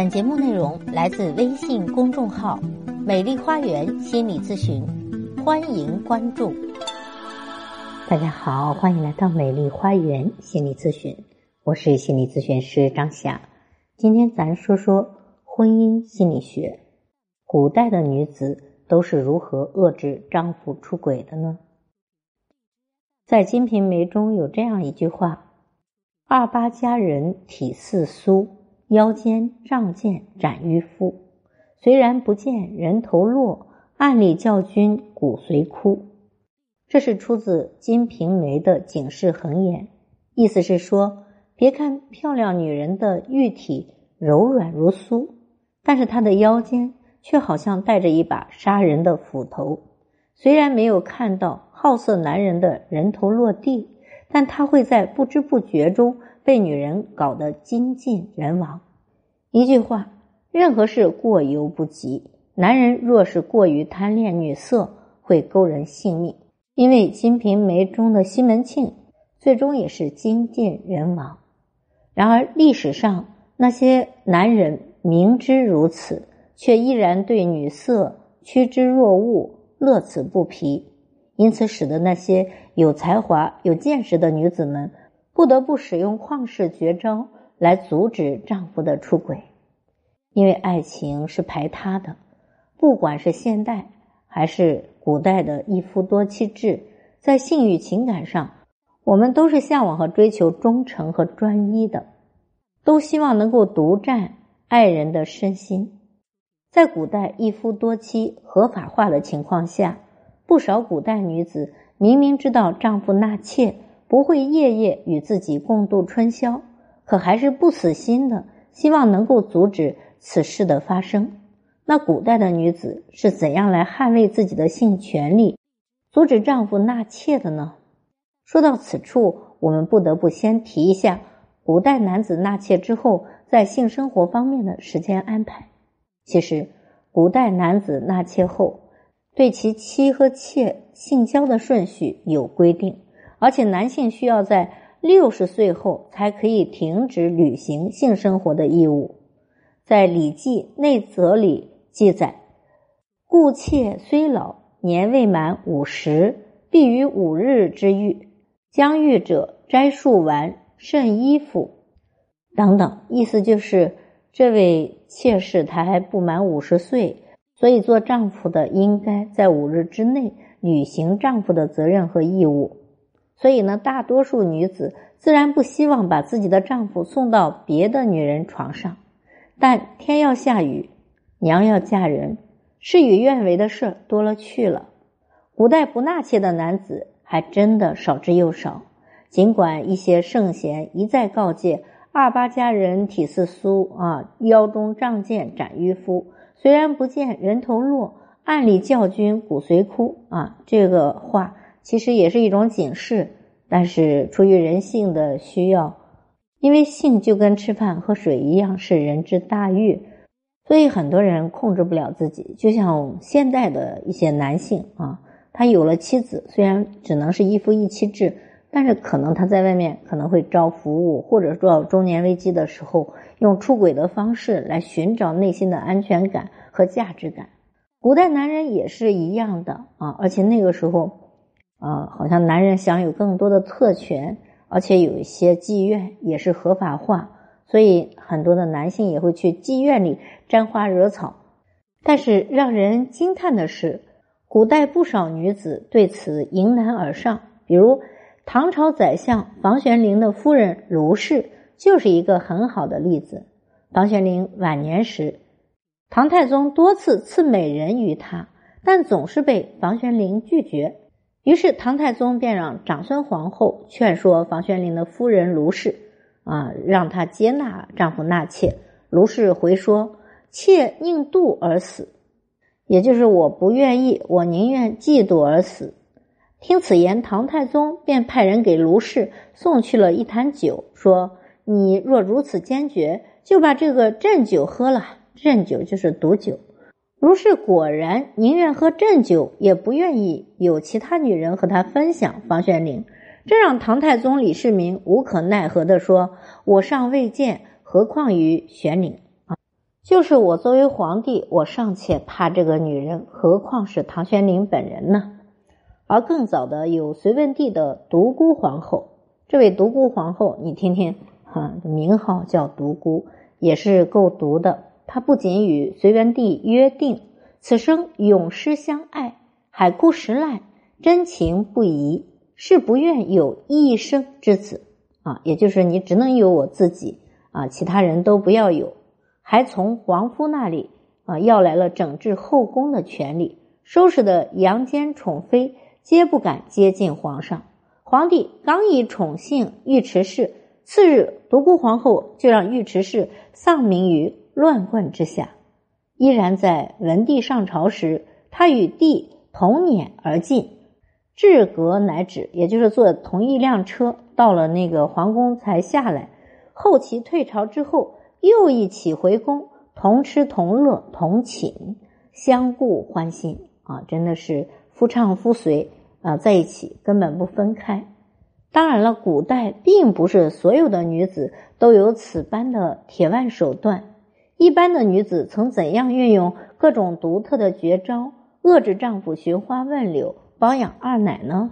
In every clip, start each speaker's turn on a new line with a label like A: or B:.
A: 本节目内容来自微信公众号“美丽花园心理咨询”，欢迎关注。大家好，欢迎来到美丽花园心理咨询，我是心理咨询师张霞。今天咱说说婚姻心理学，古代的女子都是如何遏制丈夫出轨的呢？在《金瓶梅》中有这样一句话：“二八佳人体似酥。”腰间仗剑斩渔夫，虽然不见人头落，暗里教君骨髓枯。这是出自《金瓶梅》的警示横言，意思是说，别看漂亮女人的玉体柔软如酥，但是她的腰间却好像带着一把杀人的斧头。虽然没有看到好色男人的人头落地，但他会在不知不觉中。被女人搞得精尽人亡。一句话，任何事过犹不及。男人若是过于贪恋女色，会勾人性命。因为《金瓶梅》中的西门庆最终也是精尽人亡。然而，历史上那些男人明知如此，却依然对女色趋之若鹜，乐此不疲，因此使得那些有才华、有见识的女子们。不得不使用旷世绝招来阻止丈夫的出轨，因为爱情是排他的。不管是现代还是古代的一夫多妻制，在性欲情感上，我们都是向往和追求忠诚和专一的，都希望能够独占爱人的身心。在古代一夫多妻合法化的情况下，不少古代女子明明知道丈夫纳妾。不会夜夜与自己共度春宵，可还是不死心的，希望能够阻止此事的发生。那古代的女子是怎样来捍卫自己的性权利，阻止丈夫纳妾的呢？说到此处，我们不得不先提一下古代男子纳妾之后在性生活方面的时间安排。其实，古代男子纳妾后，对其妻和妾性交的顺序有规定。而且男性需要在六十岁后才可以停止履行性生活的义务。在《礼记内则》里记载：“故妾虽老，年未满五十，必于五日之狱。将欲者，摘数丸，甚衣服。”等等，意思就是这位妾室她还不满五十岁，所以做丈夫的应该在五日之内履行丈夫的责任和义务。所以呢，大多数女子自然不希望把自己的丈夫送到别的女人床上，但天要下雨，娘要嫁人，事与愿违的事多了去了。古代不纳妾的男子还真的少之又少。尽管一些圣贤一再告诫“二八佳人体似酥啊，腰中仗剑斩渔夫”，虽然不见人头落，暗里教君骨髓枯啊，这个话。其实也是一种警示，但是出于人性的需要，因为性就跟吃饭喝水一样是人之大欲，所以很多人控制不了自己。就像现代的一些男性啊，他有了妻子，虽然只能是一夫一妻制，但是可能他在外面可能会招服务，或者说中年危机的时候，用出轨的方式来寻找内心的安全感和价值感。古代男人也是一样的啊，而且那个时候。啊，好像男人享有更多的特权，而且有一些妓院也是合法化，所以很多的男性也会去妓院里沾花惹草。但是让人惊叹的是，古代不少女子对此迎难而上，比如唐朝宰相房玄龄的夫人卢氏就是一个很好的例子。房玄龄晚年时，唐太宗多次赐美人于他，但总是被房玄龄拒绝。于是唐太宗便让长孙皇后劝说房玄龄的夫人卢氏，啊，让她接纳丈夫纳妾。卢氏回说：“妾宁妒而死，也就是我不愿意，我宁愿嫉妒而死。”听此言，唐太宗便派人给卢氏送去了一坛酒，说：“你若如此坚决，就把这个鸩酒喝了。鸩酒就是毒酒。”如是果然宁愿喝鸩酒，也不愿意有其他女人和他分享房玄龄，这让唐太宗李世民无可奈何地说：“我尚未见，何况于玄龄啊？”就是我作为皇帝，我尚且怕这个女人，何况是唐玄龄本人呢？而更早的有隋文帝的独孤皇后，这位独孤皇后，你听听，哈，名号叫独孤，也是够独的。他不仅与隋文帝约定此生永失相爱，海枯石烂，真情不移，是不愿有一生之子啊，也就是你只能有我自己啊，其他人都不要有，还从皇夫那里啊要来了整治后宫的权利，收拾的阳间宠妃。皆不敢接近皇上。皇帝刚一宠幸尉迟氏，次日独孤皇后就让尉迟氏丧命于乱棍之下。依然在文帝上朝时，他与帝同辇而进，至阁乃止，也就是坐同一辆车到了那个皇宫才下来。后期退朝之后，又一起回宫，同吃同乐同寝，相顾欢心啊！真的是夫唱妇随。啊，在一起根本不分开。当然了，古代并不是所有的女子都有此般的铁腕手段。一般的女子曾怎样运用各种独特的绝招，遏制丈夫寻花问柳、包养二奶呢？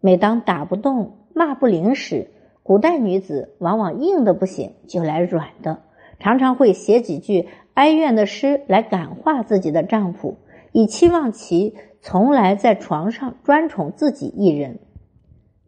A: 每当打不动、骂不灵时，古代女子往往硬的不行，就来软的，常常会写几句哀怨的诗来感化自己的丈夫，以期望其。从来在床上专宠自己一人。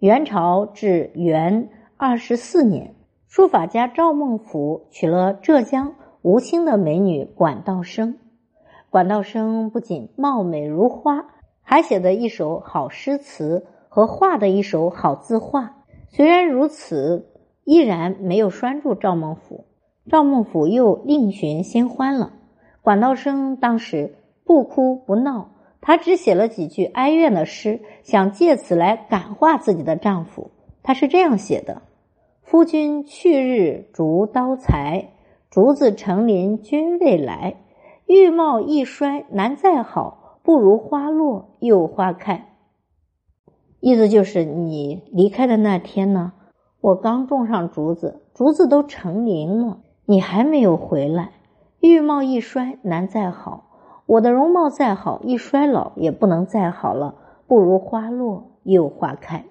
A: 元朝至元二十四年，书法家赵孟頫娶了浙江吴兴的美女管道生。管道生不仅貌美如花，还写得一手好诗词和画的一手好字画。虽然如此，依然没有拴住赵孟頫。赵孟頫又另寻新欢了。管道生当时不哭不闹。她只写了几句哀怨的诗，想借此来感化自己的丈夫。她是这样写的：“夫君去日逐刀裁，竹子成林君未来。玉貌一衰难再好，不如花落又花开。”意思就是你离开的那天呢，我刚种上竹子，竹子都成林了，你还没有回来。玉貌一衰难再好。我的容貌再好，一衰老也不能再好了，不如花落又花开。《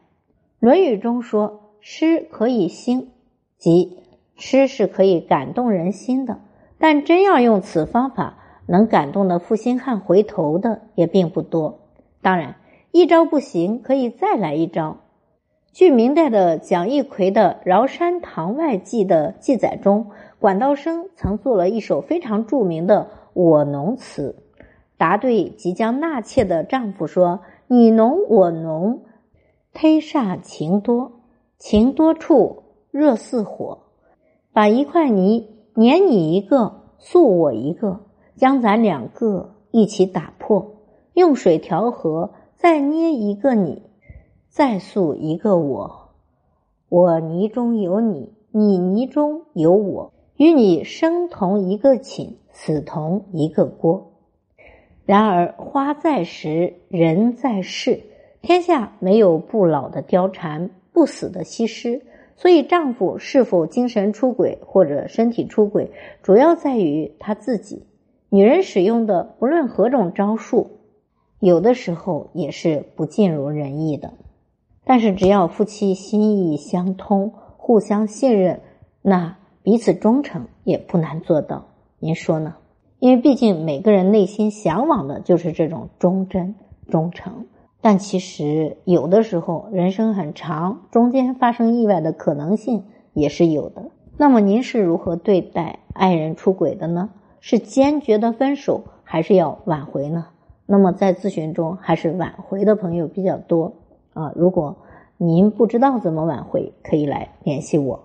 A: 论语》中说：“诗可以兴，即诗是可以感动人心的。但真要用此方法能感动的负心汉回头的也并不多。当然，一招不行，可以再来一招。据明代的蒋义奎的《饶山堂外记》的记载中，管道生曾做了一首非常著名的《我侬词》。答对即将纳妾的丈夫说：“你侬我侬，忒煞情多，情多处热似火。把一块泥碾你一个，塑我一个，将咱两个一起打破。用水调和，再捏一个你，再塑一个我。我泥中有你，你泥中有我，与你生同一个寝，死同一个锅。”然而花在时，人在世，天下没有不老的貂蝉，不死的西施。所以，丈夫是否精神出轨或者身体出轨，主要在于他自己。女人使用的不论何种招数，有的时候也是不尽如人意的。但是，只要夫妻心意相通，互相信任，那彼此忠诚也不难做到。您说呢？因为毕竟每个人内心向往的就是这种忠贞、忠诚，但其实有的时候人生很长，中间发生意外的可能性也是有的。那么您是如何对待爱人出轨的呢？是坚决的分手，还是要挽回呢？那么在咨询中，还是挽回的朋友比较多啊。如果您不知道怎么挽回，可以来联系我。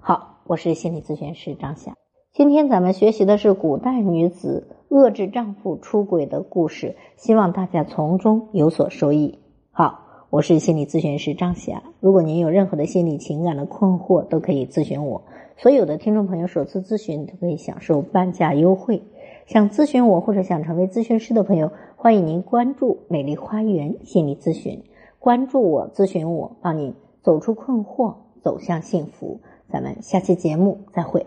A: 好，我是心理咨询师张霞。今天咱们学习的是古代女子遏制丈夫出轨的故事，希望大家从中有所收益。好，我是心理咨询师张霞。如果您有任何的心理情感的困惑，都可以咨询我。所有的听众朋友首次咨询都可以享受半价优惠。想咨询我或者想成为咨询师的朋友，欢迎您关注美丽花园心理咨询，关注我，咨询我，帮您走出困惑，走向幸福。咱们下期节目再会。